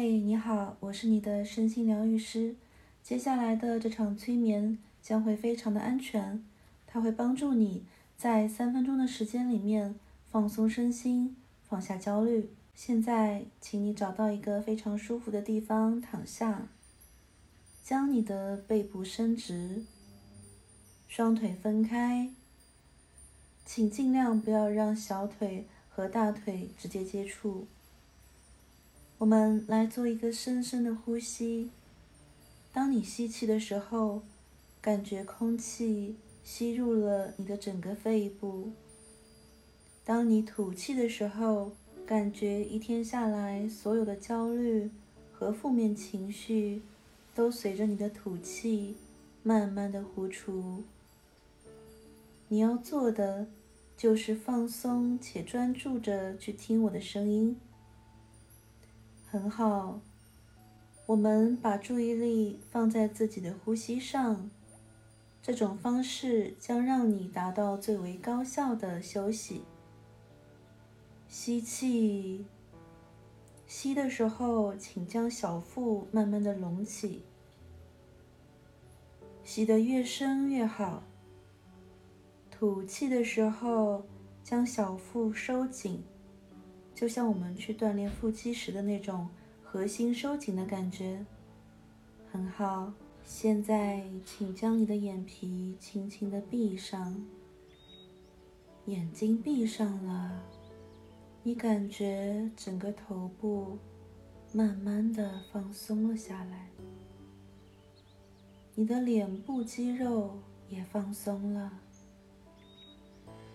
嘿，你好，我是你的身心疗愈师。接下来的这场催眠将会非常的安全，它会帮助你在三分钟的时间里面放松身心，放下焦虑。现在，请你找到一个非常舒服的地方躺下，将你的背部伸直，双腿分开，请尽量不要让小腿和大腿直接接触。我们来做一个深深的呼吸。当你吸气的时候，感觉空气吸入了你的整个肺部；当你吐气的时候，感觉一天下来所有的焦虑和负面情绪都随着你的吐气慢慢的呼出。你要做的就是放松且专注着去听我的声音。很好，我们把注意力放在自己的呼吸上，这种方式将让你达到最为高效的休息。吸气，吸的时候，请将小腹慢慢的隆起，吸得越深越好。吐气的时候，将小腹收紧。就像我们去锻炼腹肌时的那种核心收紧的感觉，很好。现在，请将你的眼皮轻轻的闭上，眼睛闭上了，你感觉整个头部慢慢的放松了下来，你的脸部肌肉也放松了，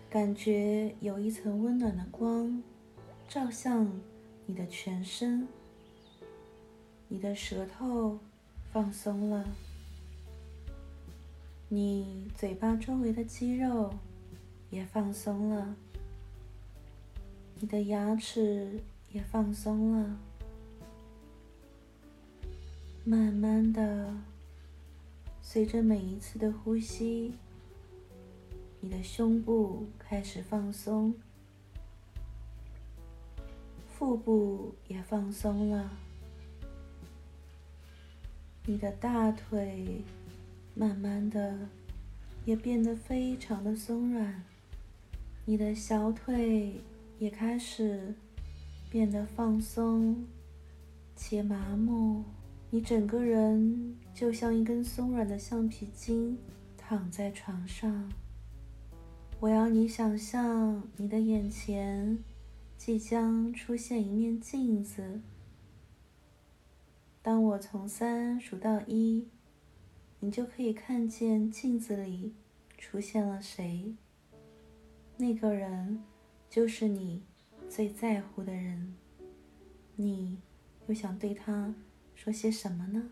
感觉有一层温暖的光。照向你的全身，你的舌头放松了，你嘴巴周围的肌肉也放松了，你的牙齿也放松了。慢慢的，随着每一次的呼吸，你的胸部开始放松。腹部也放松了，你的大腿慢慢的也变得非常的松软，你的小腿也开始变得放松且麻木，你整个人就像一根松软的橡皮筋躺在床上。我要你想象你的眼前。即将出现一面镜子。当我从三数到一，你就可以看见镜子里出现了谁。那个人就是你最在乎的人。你又想对他说些什么呢？